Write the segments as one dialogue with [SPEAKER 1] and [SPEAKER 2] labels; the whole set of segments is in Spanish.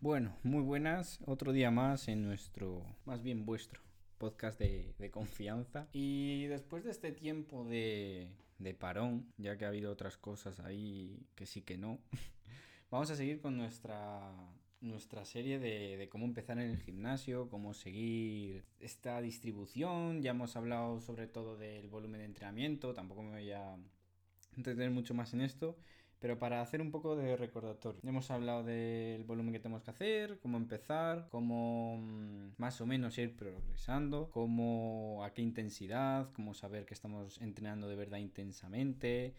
[SPEAKER 1] Bueno, muy buenas, otro día más en nuestro, más bien vuestro, podcast de, confianza. Y después de este tiempo de, parón, ya que ha habido otras cosas ahí que sí que no, vamos a seguir con nuestra, nuestra serie de, de cómo empezar en el gimnasio, cómo seguir esta distribución. Ya hemos hablado sobre todo del volumen de entrenamiento, tampoco me voy a entretener mucho más en esto. Pero para hacer un poco de recordatorio, hemos hablado del volumen que tenemos que hacer, cómo empezar, cómo mm, más o menos ir progresando, cómo a qué intensidad, cómo saber que estamos entrenando de verdad intensamente,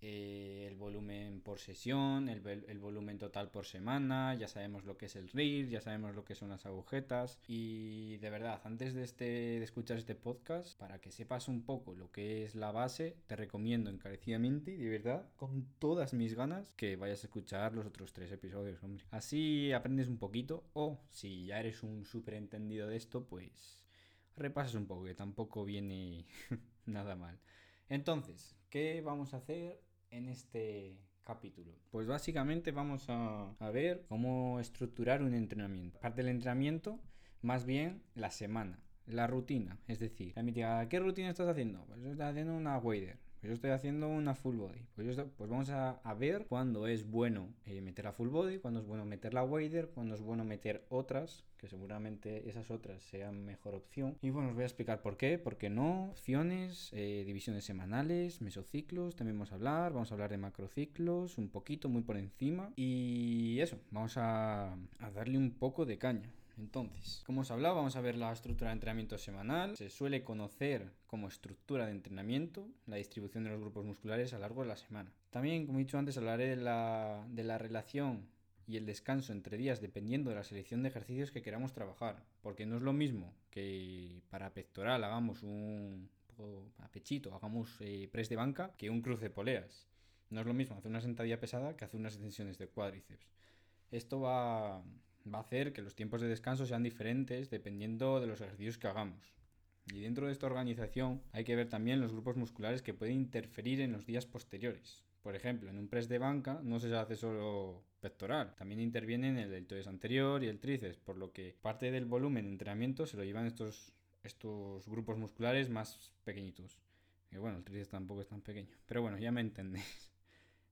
[SPEAKER 1] eh, el volumen por sesión, el, el, volumen total por semana, ya sabemos lo que es el RIR, ya sabemos lo que son las agujetas y de verdad, antes de, este, de escuchar este podcast, para que sepas un poco lo que es la base, te recomiendo encarecidamente y de verdad, con todas mis ganas, que vayas a escuchar los otros tres episodios, hombre. Así aprendes un poquito o si ya eres un súper entendido de esto, pues repasas un poco, que tampoco viene nada mal. Entonces, ¿qué vamos a hacer en este capítulo? Pues básicamente vamos a, ver cómo estructurar un entrenamiento. Aparte del entrenamiento, más bien la semana, la rutina. Es decir, la mítica, ¿qué rutina estás haciendo? Pues estoy haciendo una wader. Yo estoy haciendo una full body. Pues, pues vamos a, ver cuándo es bueno eh, meter la full body, cuándo es bueno meter la wader, cuándo es bueno meter otras, que seguramente esas otras sean mejor opción. Y bueno, os voy a explicar por qué, por qué no, opciones, eh, divisiones semanales, mesociclos, también vamos a hablar, vamos a hablar de macrociclos, un poquito, muy por encima. Y eso, vamos a darle un poco de caña. Entonces, como os hablado, vamos a ver la estructura de entrenamiento semanal. Se suele conocer como estructura de entrenamiento la distribución de los grupos musculares a lo largo de la semana. También, como he dicho antes, hablaré de la, de la relación y el descanso entre días dependiendo de la selección de ejercicios que queramos trabajar. Porque no es lo mismo que para pectoral hagamos un a pechito, hagamos eh, press de banca que un cruce de poleas. No es lo mismo hacer una sentadilla pesada que hacer unas extensiones de cuádriceps. Esto va, va a hacer que los tiempos de descanso sean diferentes dependiendo de los ejercicios que hagamos. Y dentro de esta organización hay que ver también los grupos musculares que pueden interferir en los días posteriores. Por ejemplo, en un press de banca no se hace solo pectoral, también intervienen el deltoides anterior y el tríceps, por lo que parte del volumen de entrenamiento se lo llevan estos, estos grupos musculares más pequeñitos. Y bueno, el tríceps tampoco es tan pequeño, pero bueno, ya me entendéis.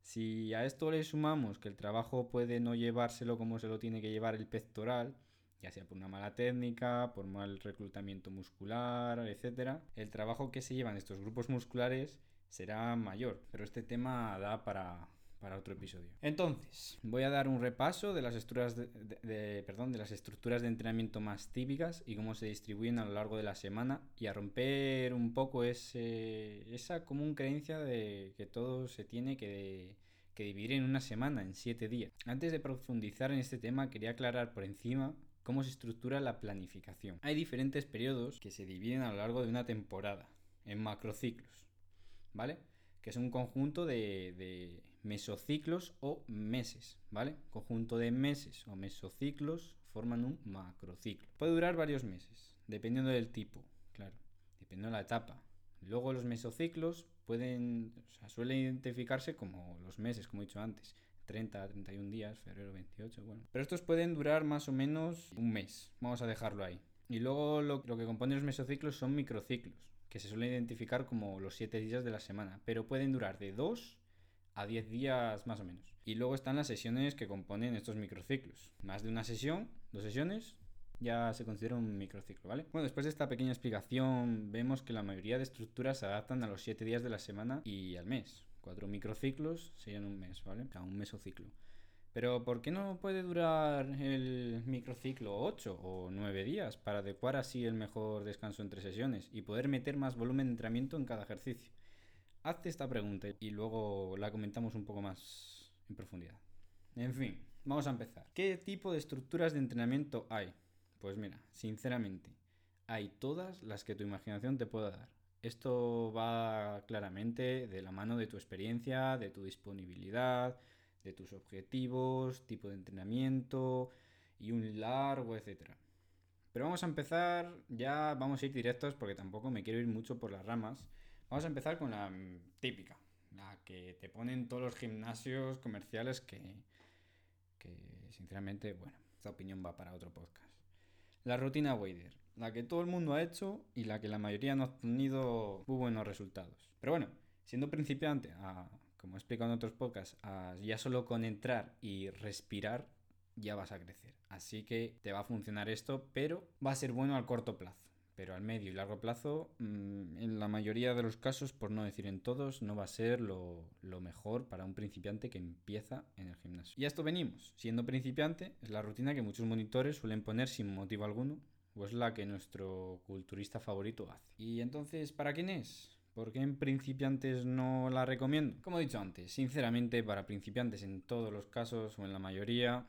[SPEAKER 1] Si a esto le sumamos que el trabajo puede no llevárselo como se lo tiene que llevar el pectoral, ya sea por una mala técnica, por mal reclutamiento muscular, etc., el trabajo que se llevan estos grupos musculares será mayor. Pero este tema da para, para otro episodio. Entonces, voy a dar un repaso de las estructuras de, perdón, de las estructuras de entrenamiento más típicas y cómo se distribuyen a lo largo de la semana y a romper un poco ese, esa común creencia de que todo se tiene que, que dividir en una semana, en siete días. Antes de profundizar en este tema, quería aclarar por encima cómo se estructura la planificación. Hay diferentes periodos que se dividen a lo largo de una temporada, en macrociclos, ¿vale? Que es un conjunto de mesociclos o meses, ¿vale? Conjunto de meses o mesociclos forman un macrociclo. Puede durar varios meses, dependiendo del tipo, claro, dependiendo de la etapa. Luego los mesociclos pueden, o sea, suelen identificarse como los meses, como he dicho antes, 30 a 31 días, febrero 28, bueno. Pero estos pueden durar más o menos un mes, vamos a dejarlo ahí. Y luego lo, lo que compone los mesociclos son microciclos, que se suelen identificar como los 7 días de la semana, pero pueden durar de 2 a 10 días más o menos. Y luego están las sesiones que componen estos microciclos. Más de una sesión, dos sesiones, ya se considera un microciclo, ¿vale? Bueno, después de esta pequeña explicación, vemos que la mayoría de estructuras se adaptan a los 7 días de la semana y al mes. Cuatro microciclos serían un mes, ¿vale? O sea, un mesociclo. Pero ¿por qué no puede durar el microciclo 8 o 9 días para adecuar así el mejor descanso entre sesiones y poder meter más volumen de entrenamiento en cada ejercicio? Hazte esta pregunta y luego la comentamos un poco más en profundidad. En fin, vamos a empezar. ¿Qué tipo de estructuras de entrenamiento hay? Pues mira, sinceramente, hay todas las que tu imaginación te pueda dar. Esto va claramente de la mano de tu experiencia, de tu disponibilidad, de tus objetivos, tipo de entrenamiento y un largo, etcétera. Pero vamos a empezar, ya vamos a ir directos porque tampoco me quiero ir mucho por las ramas Vamos a empezar con la mm, típica, la que te ponen todos los gimnasios comerciales que, que sinceramente, bueno, esta opinión va para otro podcast. La rutina Wader, la que todo el mundo ha hecho y la que la mayoría no ha tenido muy buenos resultados. Pero bueno, siendo principiante, como he explicado en otros podcasts, ya solo con entrar y respirar ya vas a crecer. Así que te va a funcionar esto, pero va a ser bueno al corto plazo. Pero al medio y largo plazo, mm, en la mayoría de los casos, por no decir en todos, no va a ser lo, mejor para un principiante que empieza en el gimnasio. Y a esto venimos. Siendo principiante, es la rutina que muchos monitores suelen poner sin motivo alguno, o es la que nuestro culturista favorito hace. ¿Y entonces para quién es? ¿Por qué en principiantes no la recomiendo? Como he dicho antes, sinceramente para principiantes en todos los casos o en la mayoría,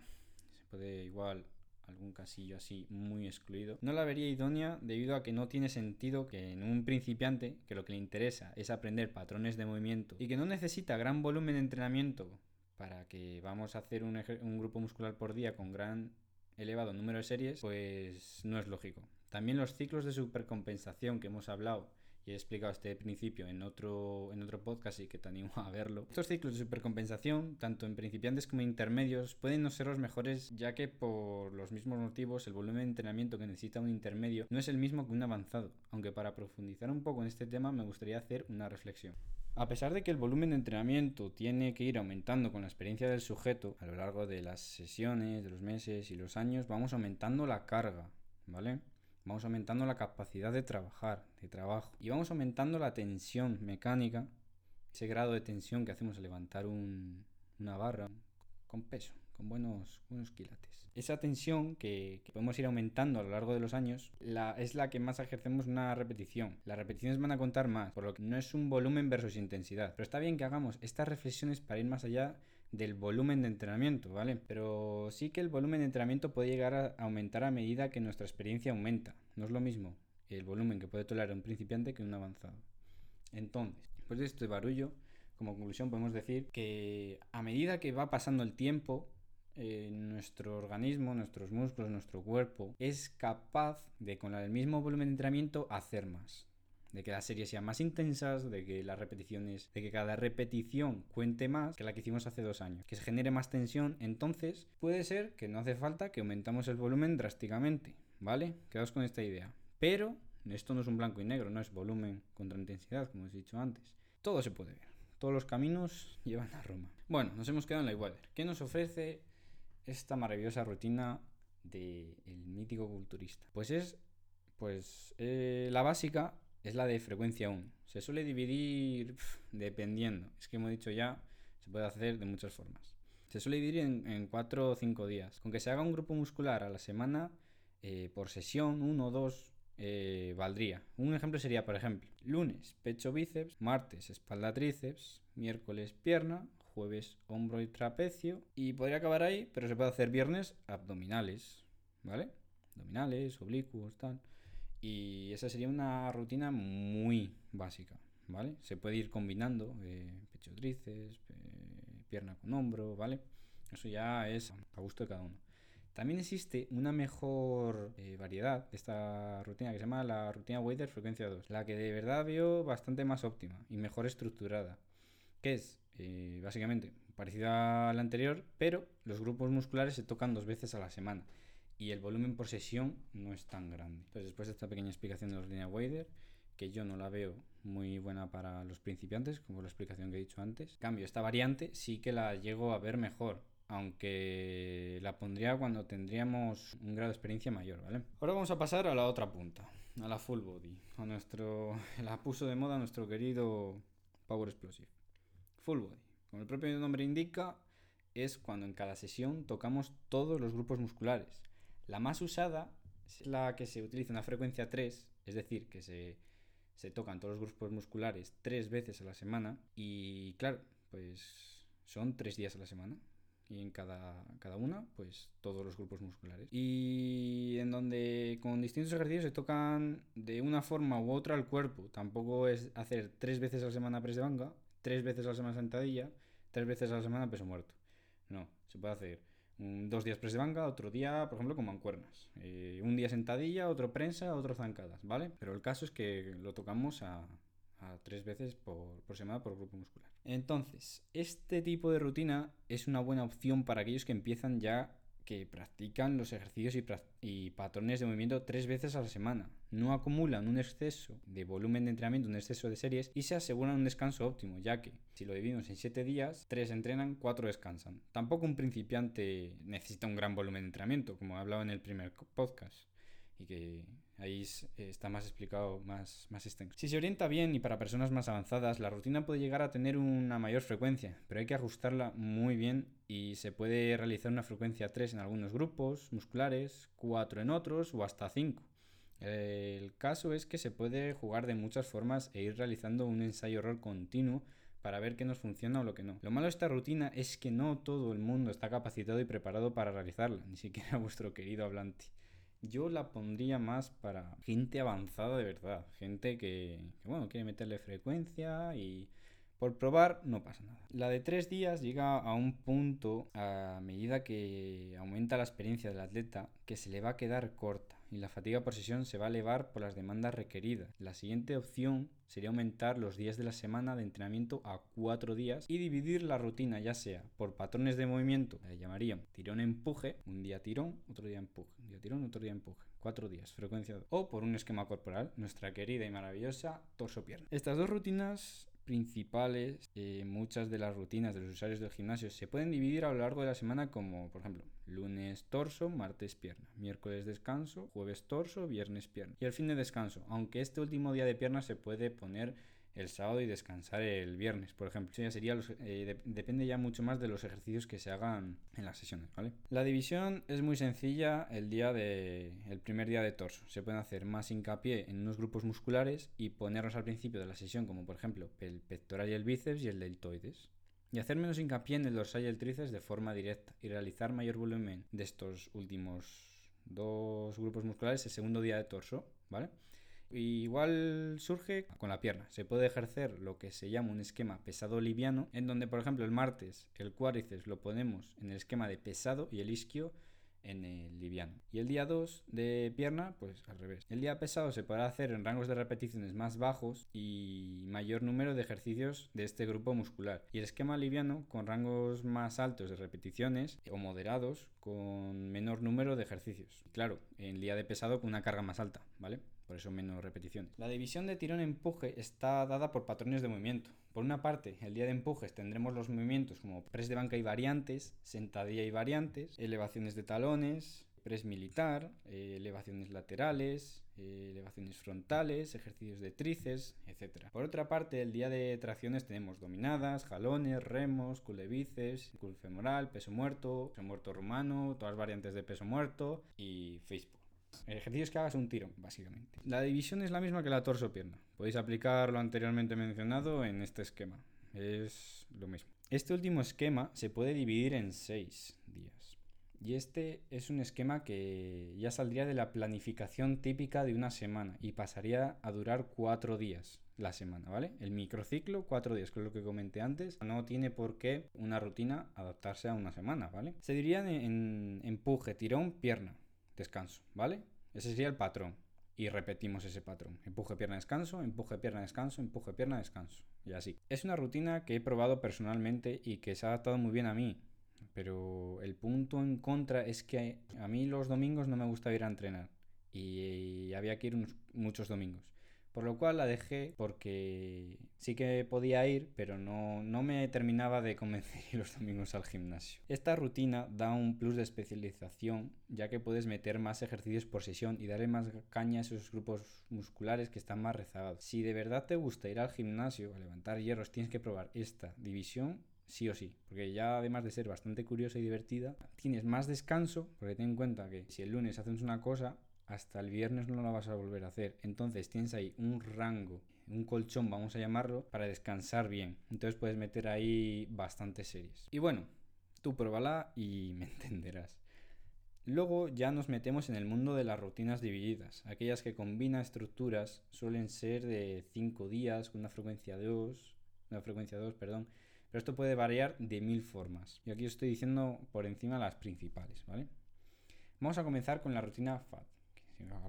[SPEAKER 1] se puede igual algún casillo así muy excluido, no la vería idónea debido a que no tiene sentido que en un principiante, que lo que le interesa es aprender patrones de movimiento y que no necesita gran volumen de entrenamiento para que vamos a hacer un, un grupo muscular por día con gran elevado número de series, pues no es lógico. También los ciclos de supercompensación que hemos hablado y he explicado este principio en otro, en otro podcast y que te animo a verlo. Estos ciclos de supercompensación, tanto en principiantes como en intermedios, pueden no ser los mejores ya que por los mismos motivos el volumen de entrenamiento que necesita un intermedio no es el mismo que un avanzado, aunque para profundizar un poco en este tema me gustaría hacer una reflexión. A pesar de que el volumen de entrenamiento tiene que ir aumentando con la experiencia del sujeto a lo largo de las sesiones, de los meses y los años, vamos aumentando la carga, ¿vale? Vamos aumentando la capacidad de trabajar, de trabajo, y vamos aumentando la tensión mecánica, ese grado de tensión que hacemos al levantar una barra con peso, con buenos, buenos quilates. Esa tensión que, podemos ir aumentando a lo largo de los años la, es la que más ejercemos una repetición. Las repeticiones van a contar más, por lo que no es un volumen versus intensidad. Pero está bien que hagamos estas reflexiones para ir más allá del volumen de entrenamiento, ¿vale? Pero sí que el volumen de entrenamiento puede llegar a aumentar a medida que nuestra experiencia aumenta. No es lo mismo el volumen que puede tolerar un principiante que un avanzado. Entonces, después de este barullo, como conclusión podemos decir que a medida que va pasando el tiempo, eh, nuestro organismo, nuestros músculos, nuestro cuerpo es capaz de con el mismo volumen de entrenamiento hacer más de que las series sean más intensas, de que las repeticiones, de que cada repetición cuente más que la que hicimos hace dos años, que se genere más tensión, entonces puede ser que no hace falta que aumentamos el volumen drásticamente, ¿vale? Quedaos con esta idea. Pero esto no es un blanco y negro, no es volumen contra intensidad, como os he dicho antes. Todo se puede ver. Todos los caminos llevan a Roma. Bueno, nos hemos quedado en la igualdad. ¿Qué nos ofrece esta maravillosa rutina del mítico culturista? Pues es pues eh, la básica es la de frecuencia 1. Se suele dividir dependiendo. Es que hemos dicho ya, se puede hacer de muchas formas. Se suele dividir en 4 o 5 días. Con que se haga un grupo muscular a la semana, eh, por sesión, uno o dos, eh, valdría. Un ejemplo sería, por ejemplo, lunes pecho bíceps, martes espalda tríceps, miércoles pierna, jueves hombro y trapecio. Y podría acabar ahí, pero se puede hacer viernes abdominales, ¿vale? Abdominales, oblicuos, tal. Y esa sería una rutina muy básica, ¿vale? Se puede ir combinando eh, pecho tríceps, pierna con hombro, ¿vale? Eso ya es a gusto de cada uno. También existe una mejor eh, variedad de esta rutina que se llama la rutina Wader frecuencia 2, la que de verdad veo bastante más óptima y mejor estructurada, que es eh, básicamente parecida a la anterior, pero los grupos musculares se tocan dos veces a la semana y el volumen por sesión no es tan grande. Entonces, después de esta pequeña explicación de la línea Wader, que yo no la veo muy buena para los principiantes, como la explicación que he dicho antes, cambio, esta variante sí que la llego a ver mejor, aunque la pondría cuando tendríamos un grado de experiencia mayor, ¿vale? Ahora vamos a pasar a la otra punta, a la full body, a nuestro, la puso de moda nuestro querido Power Explosive. Full body, como el propio nombre indica, es cuando en cada sesión tocamos todos los grupos musculares la más usada es la que se utiliza en la frecuencia 3, es decir, que se, tocan todos los grupos musculares tres veces a la semana y claro, pues son tres días a la semana y en cada, cada una, pues todos los grupos musculares. Y en donde con distintos ejercicios se tocan de una forma u otra el cuerpo. Tampoco es hacer tres veces a la semana press de banca, tres veces a la semana sentadilla, tres veces a la semana peso muerto. No, se puede hacer dos días press de banca, otro día, por ejemplo, con mancuernas. Eh, un día sentadilla, otro prensa, otro zancadas, ¿vale? Pero el caso es que lo tocamos a, tres veces por, semana por grupo muscular. Entonces, este tipo de rutina es una buena opción para aquellos que empiezan ya que practican los ejercicios y, patrones de movimiento tres veces a la semana. No acumulan un exceso de volumen de entrenamiento, un exceso de series y se aseguran un descanso óptimo, ya que si lo dividimos en siete días, tres entrenan, cuatro descansan. Tampoco un principiante necesita un gran volumen de entrenamiento, como he hablado en el primer podcast y que ahí está más explicado, más, más extenso. Si se orienta bien y para personas más avanzadas, la rutina puede llegar a tener una mayor frecuencia, pero hay que ajustarla muy bien y se puede realizar una frecuencia 3 en algunos grupos musculares, 4 en otros o hasta 5. El caso es que se puede jugar de muchas formas e ir realizando un ensayo-error continuo para ver qué nos funciona o lo que no. Lo malo de esta rutina es que no todo el mundo está capacitado y preparado para realizarla, ni siquiera vuestro querido hablante. Yo la pondría más para gente avanzada de verdad, gente que, bueno, quiere meterle frecuencia y por probar no pasa nada. La de tres días llega a un punto a medida que aumenta la experiencia del atleta que se le va a quedar corta y la fatiga por sesión se va a elevar por las demandas requeridas. La siguiente opción sería aumentar los días de la semana de entrenamiento a cuatro días y dividir la rutina ya sea por patrones de movimiento, le llamarían tirón-empuje, un día tirón, otro día empuje, un día tirón, otro día empuje, cuatro días, frecuencia o por un esquema corporal, nuestra querida y maravillosa torso-pierna. Estas dos rutinas principales, eh, muchas de las rutinas de los usuarios del gimnasio se pueden dividir a lo largo de la semana como, por ejemplo, lunes torso, martes pierna, miércoles descanso, jueves torso, viernes pierna y el fin de descanso, aunque este último día de pierna se puede poner el sábado y descansar el viernes, por ejemplo. Eso ya sería eh, depende ya mucho más de los ejercicios que se hagan en las sesiones, ¿vale? La división es muy sencilla el día de el primer día de torso. Se pueden hacer más hincapié en unos grupos musculares y ponerlos al principio de la sesión, como por ejemplo el pectoral y el bíceps y el deltoides. Y hacer menos hincapié en el dorsal y el tríceps de forma directa y realizar mayor volumen de estos últimos dos grupos musculares el segundo día de torso, ¿vale? Igual surge con la pierna. Se puede ejercer lo que se llama un esquema pesado-liviano, en donde, por ejemplo, el martes el cuádriceps lo ponemos en el esquema de pesado y el isquio en el liviano. Y el día 2 de pierna, pues al revés. El día pesado se podrá hacer en rangos de repeticiones más bajos y mayor número de ejercicios de este grupo muscular. Y el esquema liviano con rangos más altos de repeticiones o moderados con menor número de ejercicios. Claro, en día de pesado con una carga más alta, ¿vale? Por eso menos repeticiones. La división de tirón-empuje está dada por patrones de movimiento. Por una parte, el día de empujes tendremos los movimientos como press de banca y variantes, sentadilla y variantes, elevaciones de talones, press militar, eh, elevaciones laterales, eh, elevaciones frontales, ejercicios de tríceps, etc. Por otra parte, el día de tracciones tenemos dominadas, jalones, remos, culebices, cul femoral, peso muerto, peso muerto rumano, todas variantes de peso muerto y Facebook. Ejercicios que hagas un tiro, básicamente. La división es la misma que la torso-pierna. Podéis aplicar lo anteriormente mencionado en este esquema. Es lo mismo. Este último esquema se puede dividir en seis días. Y este es un esquema que ya saldría de la planificación típica de una semana y pasaría a durar cuatro días la semana, ¿vale? El microciclo, cuatro días, que es lo que comenté antes. No tiene por qué una rutina adaptarse a una semana, ¿vale? Se diría en empuje, tirón, pierna descanso, ¿vale? Ese sería el patrón. Y repetimos ese patrón. Empuje, pierna, descanso, empuje, pierna, descanso, empuje, pierna, descanso. Y así. Es una rutina que he probado personalmente y que se ha adaptado muy bien a mí. Pero el punto en contra es que a mí los domingos no me gusta ir a entrenar. Y había que ir muchos domingos. Por lo cual la dejé porque sí que podía ir, pero no, no me terminaba de convencer los domingos al gimnasio. Esta rutina da un plus de especialización, ya que puedes meter más ejercicios por sesión y darle más caña a esos grupos musculares que están más rezagados. Si de verdad te gusta ir al gimnasio a levantar hierros, tienes que probar esta división sí o sí, porque ya además de ser bastante curiosa y divertida, tienes más descanso, porque ten en cuenta que si el lunes haces una cosa, hasta el viernes no la vas a volver a hacer. Entonces tienes ahí un rango, un colchón, vamos a llamarlo, para descansar bien. Entonces puedes meter ahí bastantes series. Y bueno, tú pruébala y me entenderás. Luego ya nos metemos en el mundo de las rutinas divididas. Aquellas que combinan estructuras suelen ser de 5 días con una frecuencia 2, una frecuencia 2, perdón. Pero esto puede variar de mil formas. Y aquí estoy diciendo por encima las principales, ¿vale? Vamos a comenzar con la rutina FAT.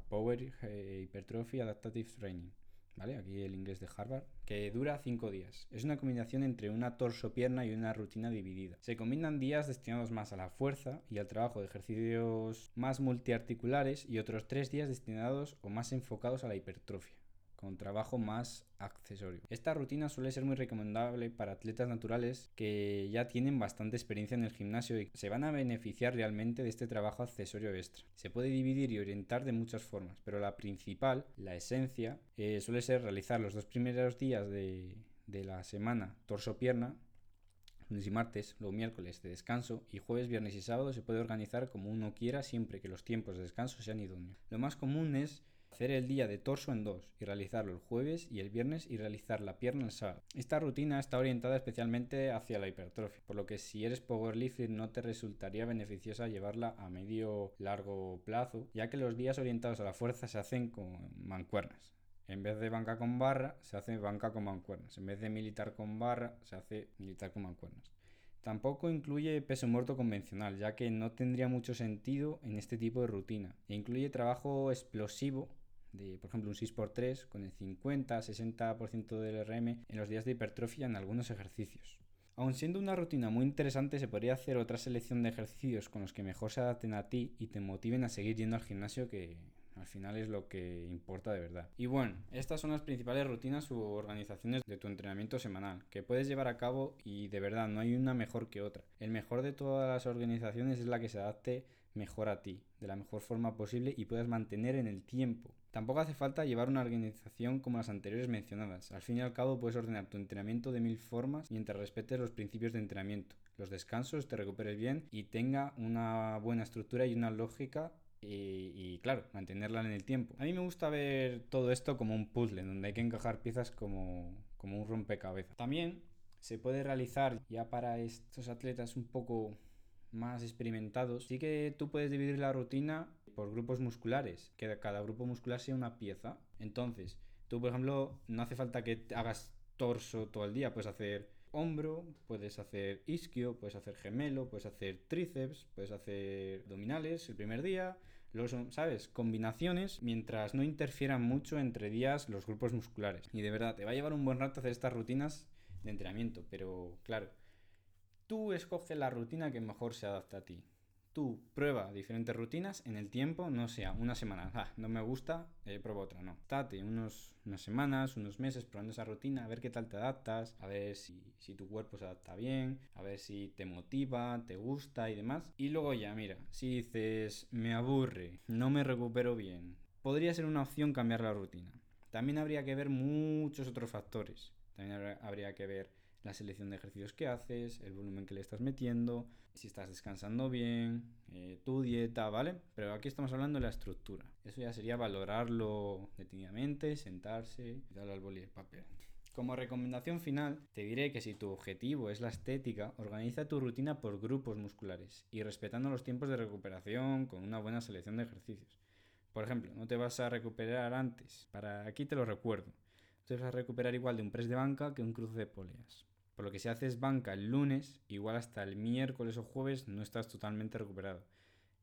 [SPEAKER 1] Power Hypertrophy Adaptative Training. ¿vale? Aquí el inglés de Harvard, que dura 5 días. Es una combinación entre una torso-pierna y una rutina dividida. Se combinan días destinados más a la fuerza y al trabajo de ejercicios más multiarticulares y otros 3 días destinados o más enfocados a la hipertrofia trabajo más accesorio. Esta rutina suele ser muy recomendable para atletas naturales que ya tienen bastante experiencia en el gimnasio y se van a beneficiar realmente de este trabajo accesorio extra. Se puede dividir y orientar de muchas formas, pero la principal, la esencia, eh, suele ser realizar los dos primeros días de, de la semana torso-pierna lunes y martes, luego miércoles de descanso y jueves, viernes y sábado se puede organizar como uno quiera siempre que los tiempos de descanso sean idóneos. Lo más común es hacer el día de torso en dos y realizarlo el jueves y el viernes y realizar la pierna el sábado. Esta rutina está orientada especialmente hacia la hipertrofia, por lo que si eres powerlifter no te resultaría beneficiosa llevarla a medio largo plazo, ya que los días orientados a la fuerza se hacen con mancuernas. En vez de banca con barra, se hace banca con mancuernas. En vez de militar con barra, se hace militar con mancuernas. Tampoco incluye peso muerto convencional, ya que no tendría mucho sentido en este tipo de rutina. E incluye trabajo explosivo de, por ejemplo, un 6x3 con el 50-60% del RM en los días de hipertrofia en algunos ejercicios. Aun siendo una rutina muy interesante, se podría hacer otra selección de ejercicios con los que mejor se adapten a ti y te motiven a seguir yendo al gimnasio que al final es lo que importa de verdad. Y bueno, estas son las principales rutinas u organizaciones de tu entrenamiento semanal que puedes llevar a cabo y de verdad no hay una mejor que otra. El mejor de todas las organizaciones es la que se adapte mejor a ti, de la mejor forma posible y puedas mantener en el tiempo. Tampoco hace falta llevar una organización como las anteriores mencionadas. Al fin y al cabo puedes ordenar tu entrenamiento de mil formas mientras respetes los principios de entrenamiento, los descansos, te recuperes bien y tenga una buena estructura y una lógica y, claro, mantenerla en el tiempo. A mí me gusta ver todo esto como un puzzle, donde hay que encajar piezas como, como un rompecabezas. También se puede realizar ya para estos atletas un poco más experimentados, sí que tú puedes dividir la rutina por grupos musculares, que cada grupo muscular sea una pieza. Entonces, tú, por ejemplo, no hace falta que hagas torso todo el día, puedes hacer hombro, puedes hacer isquio, puedes hacer gemelo, puedes hacer tríceps, puedes hacer abdominales el primer día, los, ¿sabes? Combinaciones mientras no interfieran mucho entre días los grupos musculares. Y de verdad, te va a llevar un buen rato hacer estas rutinas de entrenamiento, pero claro, Tú escoge la rutina que mejor se adapta a ti. Tú prueba diferentes rutinas en el tiempo, no sea una semana, ah, no me gusta, eh, prueba otra, no. Estate unos, unas semanas, unos meses probando esa rutina, a ver qué tal te adaptas, a ver si, si tu cuerpo se adapta bien, a ver si te motiva, te gusta y demás. Y luego ya, mira, si dices, me aburre, no me recupero bien, podría ser una opción cambiar la rutina. También habría que ver muchos otros factores. También habría que ver la selección de ejercicios que haces, el volumen que le estás metiendo, si estás descansando bien, eh, tu dieta, ¿vale? Pero aquí estamos hablando de la estructura. Eso ya sería valorarlo detenidamente, sentarse y darle al boli de papel. Como recomendación final, te diré que si tu objetivo es la estética, organiza tu rutina por grupos musculares y respetando los tiempos de recuperación con una buena selección de ejercicios. Por ejemplo, no te vas a recuperar antes, para aquí te lo recuerdo. Te vas a recuperar igual de un press de banca que un cruce de poleas. Por lo que si haces banca el lunes, igual hasta el miércoles o jueves no estás totalmente recuperado.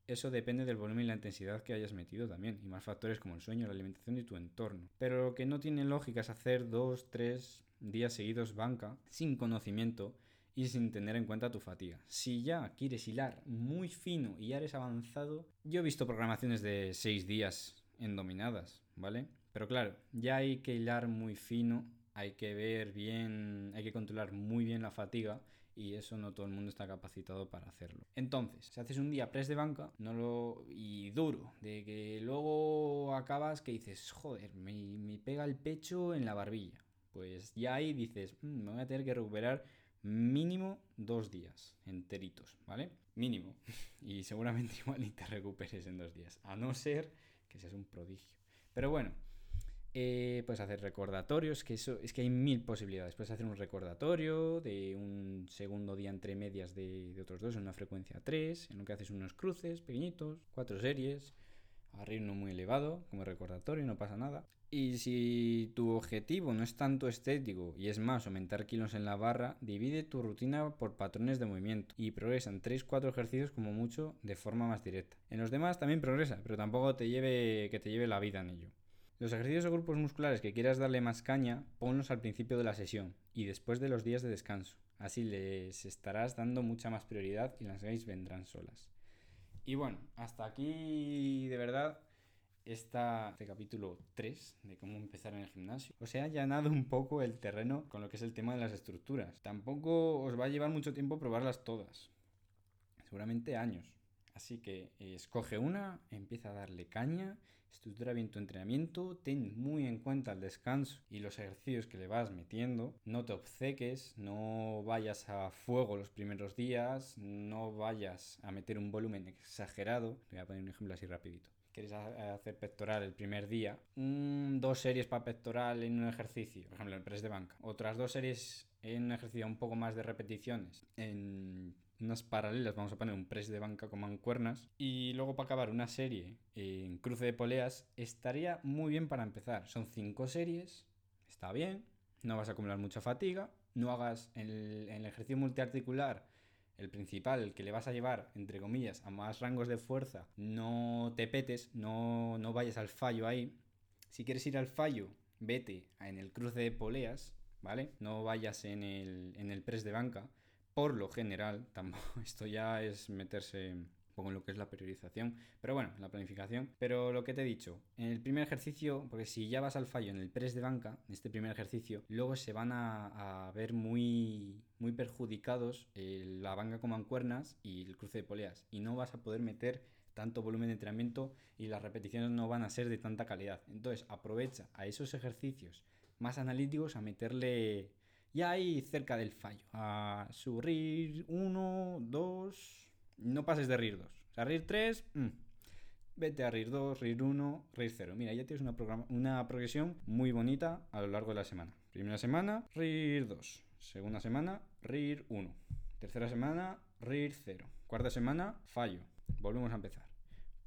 [SPEAKER 1] Eso depende del volumen y la intensidad que hayas metido también, y más factores como el sueño, la alimentación y tu entorno. Pero lo que no tiene lógica es hacer dos, tres días seguidos banca sin conocimiento y sin tener en cuenta tu fatiga. Si ya quieres hilar muy fino y ya eres avanzado, yo he visto programaciones de seis días en dominadas, ¿vale? Pero claro, ya hay que hilar muy fino hay que ver bien, hay que controlar muy bien la fatiga y eso no todo el mundo está capacitado para hacerlo. Entonces, si haces un día press de banca no lo y duro, de que luego acabas que dices, joder, me, pega el pecho en la barbilla. Pues ya ahí dices, mm, me voy a tener que recuperar mínimo dos días enteritos, ¿vale? Mínimo. y seguramente igual ni te recuperes en dos días, a no ser que seas un prodigio. Pero bueno, eh, puedes hacer recordatorios, que eso es que hay mil posibilidades. Puedes hacer un recordatorio de un segundo día entre medias de, otros dos en una frecuencia 3, en lo que haces unos cruces pequeñitos, cuatro series, a ritmo muy elevado, como recordatorio, no pasa nada. Y si tu objetivo no es tanto estético y es más aumentar kilos en la barra, divide tu rutina por patrones de movimiento y progresa en 3-4 ejercicios como mucho de forma más directa. En los demás también progresa, pero tampoco te lleve que te lleve la vida en ello. Los ejercicios de grupos musculares que quieras darle más caña, ponlos al principio de la sesión y después de los días de descanso. Así les estarás dando mucha más prioridad y las gains vendrán solas. Y bueno, hasta aquí de verdad este capítulo 3 de cómo empezar en el gimnasio. Os he allanado un poco el terreno con lo que es el tema de las estructuras. Tampoco os va a llevar mucho tiempo probarlas todas. Seguramente años. Así que eh, escoge una, empieza a darle caña Estructura bien tu entrenamiento, ten muy en cuenta el descanso y los ejercicios que le vas metiendo. No te obceques, no vayas a fuego los primeros días, no vayas a meter un volumen exagerado. Te voy a poner un ejemplo así rapidito. Quieres hacer pectoral el primer día, dos series para pectoral en un ejercicio, por ejemplo, el press de banca. Otras dos series en un ejercicio un poco más de repeticiones unas paralelas, vamos a poner un press de banca con mancuernas y luego para acabar una serie en cruce de poleas estaría muy bien para empezar. Son cinco series, está bien, no vas a acumular mucha fatiga, no hagas el, el ejercicio multiarticular el principal, el que le vas a llevar, entre comillas, a más rangos de fuerza, no te petes, no, no vayas al fallo ahí. Si quieres ir al fallo, vete en el cruce de poleas, ¿vale? No vayas en el, en el press de banca por lo general, esto ya es meterse en lo que es la priorización, pero bueno, la planificación. Pero lo que te he dicho, en el primer ejercicio, porque si ya vas al fallo en el press de banca, en este primer ejercicio, luego se van a, ver muy, muy perjudicados la banca con mancuernas y el cruce de poleas, y no vas a poder meter tanto volumen de entrenamiento y las repeticiones no van a ser de tanta calidad. Entonces aprovecha a esos ejercicios más analíticos a meterle ya ahí cerca del fallo. A su RIR 1, 2, no pases de RIR 2. O sea, RIR 3, mm, vete a RIR 2, RIR 1, RIR 0. Mira, ya tienes una, una progresión muy bonita a lo largo de la semana. Primera semana, RIR 2. Segunda semana, RIR 1. Tercera semana, RIR 0. Cuarta semana, fallo. Volvemos a empezar.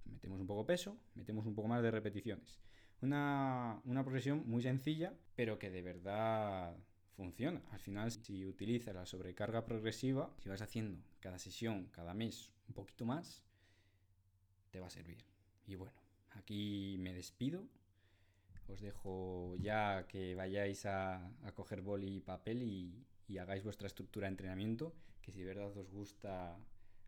[SPEAKER 1] Metemos un poco peso, metemos un poco más de repeticiones. Una, una progresión muy sencilla, pero que de verdad funciona. Al final, si utilizas la sobrecarga progresiva, si vas haciendo cada sesión, cada mes, un poquito más, te va a servir. Y bueno, aquí me despido. Os dejo ya que vayáis a, coger boli y papel y, y, hagáis vuestra estructura de entrenamiento, que si de verdad os gusta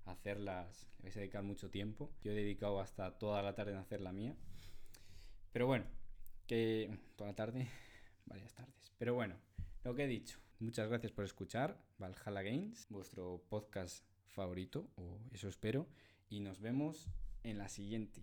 [SPEAKER 1] hacerlas, le vais a dedicar mucho tiempo. Yo he dedicado hasta toda la tarde en hacer la mía. Pero bueno, que toda la tarde, varias tardes. Pero bueno, lo que he dicho, muchas gracias por escuchar Valhalla Games, vuestro podcast favorito, o eso espero, y nos vemos en la siguiente.